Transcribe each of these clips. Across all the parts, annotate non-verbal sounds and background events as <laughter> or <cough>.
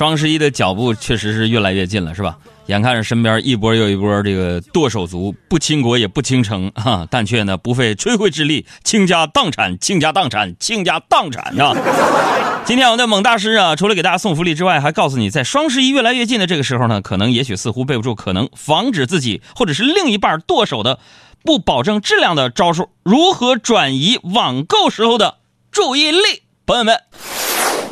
双十一的脚步确实是越来越近了，是吧？眼看着身边一波又一波这个剁手族，不倾国也不倾城 <laughs> 啊，但却呢不费吹灰之力，倾家荡产，倾家荡产，倾家荡产呀！今天我们的猛大师啊，除了给大家送福利之外，还告诉你，在双十一越来越近的这个时候呢，可能也许似乎备不住，可能防止自己或者是另一半剁手的不保证质量的招数，如何转移网购时候的注意力？朋友们，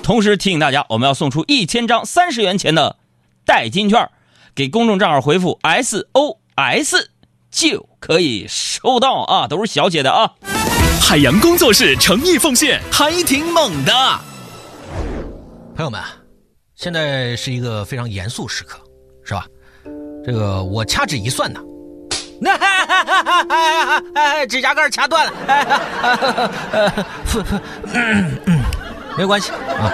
同时提醒大家，我们要送出一千张三十元钱的代金券。给公众账号回复 SOS 就可以收到啊，都是小写的啊。海洋工作室诚意奉献，还挺猛的。朋友们，现在是一个非常严肃时刻，是吧？这个我掐指一算呢，那 <laughs> 指甲盖掐断了，<laughs> 没关系啊。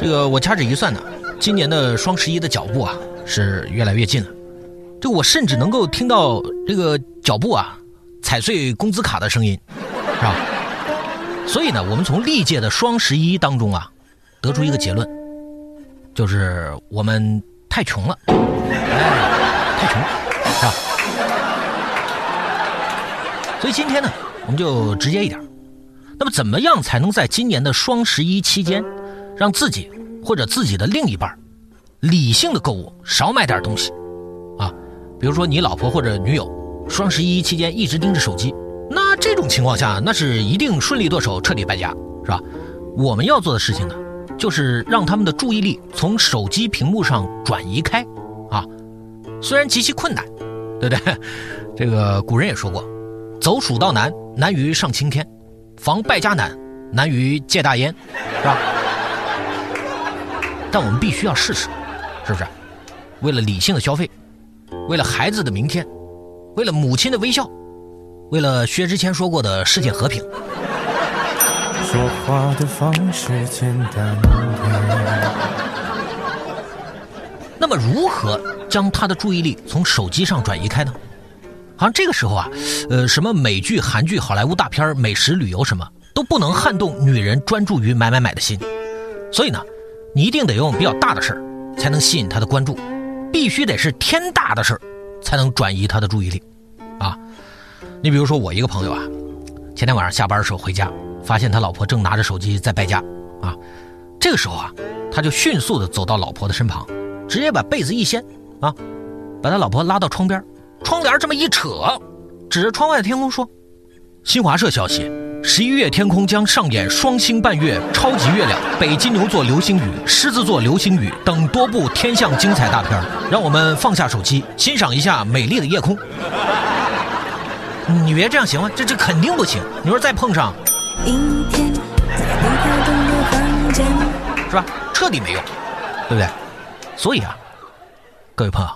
这个我掐指一算呢。今年的双十一的脚步啊是越来越近了，这我甚至能够听到这个脚步啊踩碎工资卡的声音，是吧？所以呢，我们从历届的双十一当中啊得出一个结论，就是我们太穷了，哎，太穷，是吧？所以今天呢，我们就直接一点，那么怎么样才能在今年的双十一期间让自己？或者自己的另一半，理性的购物，少买点东西，啊，比如说你老婆或者女友，双十一期间一直盯着手机，那这种情况下，那是一定顺利剁手，彻底败家，是吧？我们要做的事情呢，就是让他们的注意力从手机屏幕上转移开，啊，虽然极其困难，对不对？<laughs> 这个古人也说过，走蜀道难，难于上青天；防败家难，难于戒大烟，是吧？但我们必须要试试，是不是？为了理性的消费，为了孩子的明天，为了母亲的微笑，为了薛之谦说过的世界和平。说话的方式简单那么，如何将他的注意力从手机上转移开呢？好像这个时候啊，呃，什么美剧、韩剧、好莱坞大片、美食、旅游，什么都不能撼动女人专注于买买买的心。所以呢？你一定得用比较大的事儿，才能吸引他的关注，必须得是天大的事儿，才能转移他的注意力，啊！你比如说我一个朋友啊，前天晚上下班的时候回家，发现他老婆正拿着手机在败家，啊，这个时候啊，他就迅速的走到老婆的身旁，直接把被子一掀，啊，把他老婆拉到窗边，窗帘这么一扯，指着窗外的天空说：“新华社消息。”十一月天空将上演双星伴月、超级月亮、北金牛座流星雨、狮子座流星雨等多部天象精彩大片让我们放下手机，欣赏一下美丽的夜空。你别这样行吗？这这肯定不行。你说再碰上，是吧？彻底没用，对不对？所以啊，各位朋友，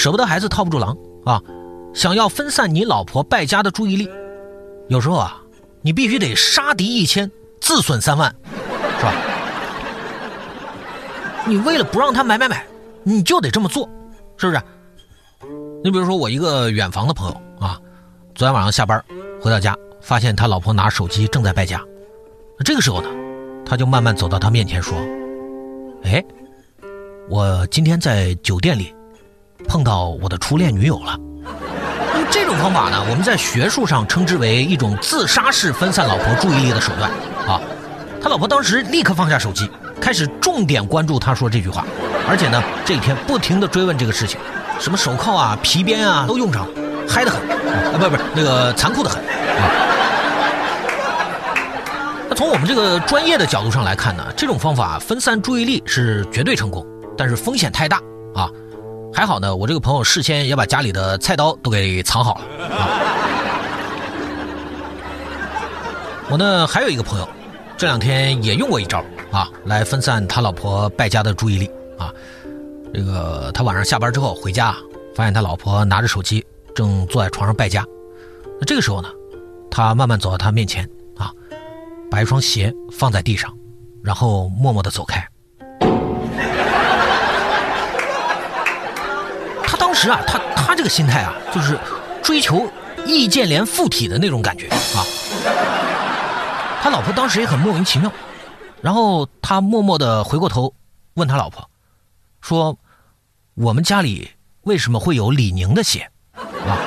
舍不得孩子套不住狼啊！想要分散你老婆败家的注意力，有时候啊。你必须得杀敌一千，自损三万，是吧？你为了不让他买买买，你就得这么做，是不是？你比如说我一个远房的朋友啊，昨天晚上下班回到家，发现他老婆拿手机正在败家，这个时候呢，他就慢慢走到他面前说：“哎，我今天在酒店里碰到我的初恋女友了。”这种方法呢，我们在学术上称之为一种自杀式分散老婆注意力的手段啊。他老婆当时立刻放下手机，开始重点关注他说这句话，而且呢，这一天不停的追问这个事情，什么手铐啊、皮鞭啊都用上了，嗨得很啊，不不是那个残酷的很啊。那从我们这个专业的角度上来看呢，这种方法分散注意力是绝对成功，但是风险太大啊。还好呢，我这个朋友事先也把家里的菜刀都给藏好了啊。我呢还有一个朋友，这两天也用过一招啊，来分散他老婆败家的注意力啊。这个他晚上下班之后回家，发现他老婆拿着手机正坐在床上败家。那这个时候呢，他慢慢走到他面前啊，把一双鞋放在地上，然后默默的走开。实啊，他他这个心态啊，就是追求易建联附体的那种感觉啊。他老婆当时也很莫名其妙，然后他默默的回过头，问他老婆，说：“我们家里为什么会有李宁的鞋？”啊，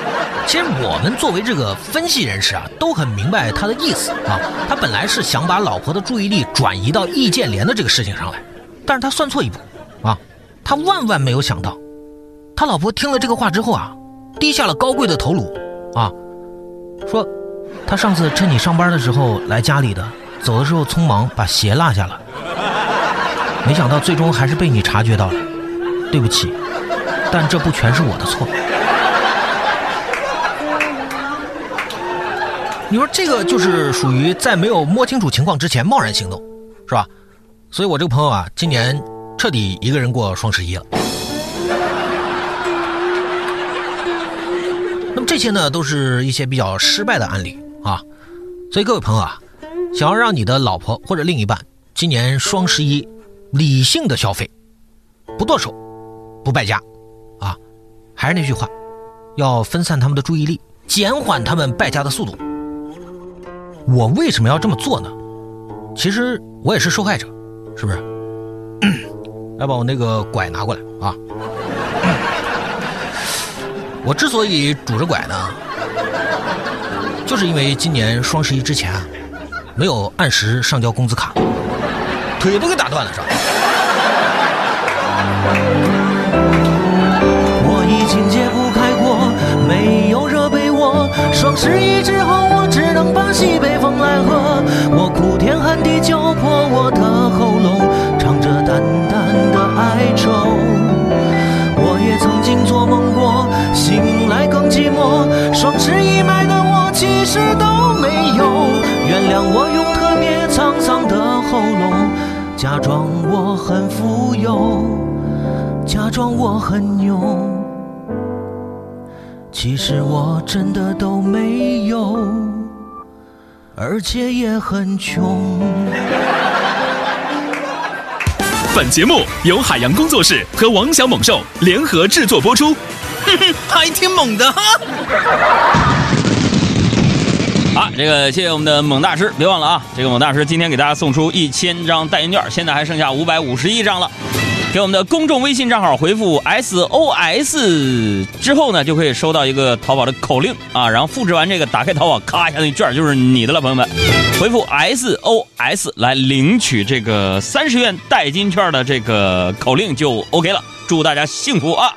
其实我们作为这个分析人士啊，都很明白他的意思啊。他本来是想把老婆的注意力转移到易建联的这个事情上来，但是他算错一步，啊，他万万没有想到，他老婆听了这个话之后啊，低下了高贵的头颅，啊，说，他上次趁你上班的时候来家里的。走的时候匆忙把鞋落下了，没想到最终还是被你察觉到了，对不起，但这不全是我的错。你说这个就是属于在没有摸清楚情况之前贸然行动，是吧？所以我这个朋友啊，今年彻底一个人过双十一了。这些呢，都是一些比较失败的案例啊。所以各位朋友啊。想要让你的老婆或者另一半今年双十一理性的消费，不剁手，不败家，啊，还是那句话，要分散他们的注意力，减缓他们败家的速度。我为什么要这么做呢？其实我也是受害者，是不是？<coughs> 来把我那个拐拿过来啊！我之所以拄着拐呢，就是因为今年双十一之前。没有按时上交工资卡，腿都给打断了，是吧？我已经解不开锅，没有热被窝。双十一之后，我只能把西北风来喝。我哭天喊地，揪破我的喉咙，唱着淡其实都没有。原谅我用特别沧桑的喉咙，假装我很富有，假装我很牛，其实我真的都没有，而且也很穷。本节目由海洋工作室和王小猛兽联合制作播出，哼哼，还挺猛的哈。这个谢谢我们的猛大师，别忘了啊！这个猛大师今天给大家送出一千张代金券，现在还剩下五百五十一张了。给我们的公众微信账号回复 SOS 之后呢，就可以收到一个淘宝的口令啊，然后复制完这个，打开淘宝，咔一下，那券就是你的了，朋友们。回复 SOS 来领取这个三十元代金券的这个口令就 OK 了。祝大家幸福啊！